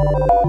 you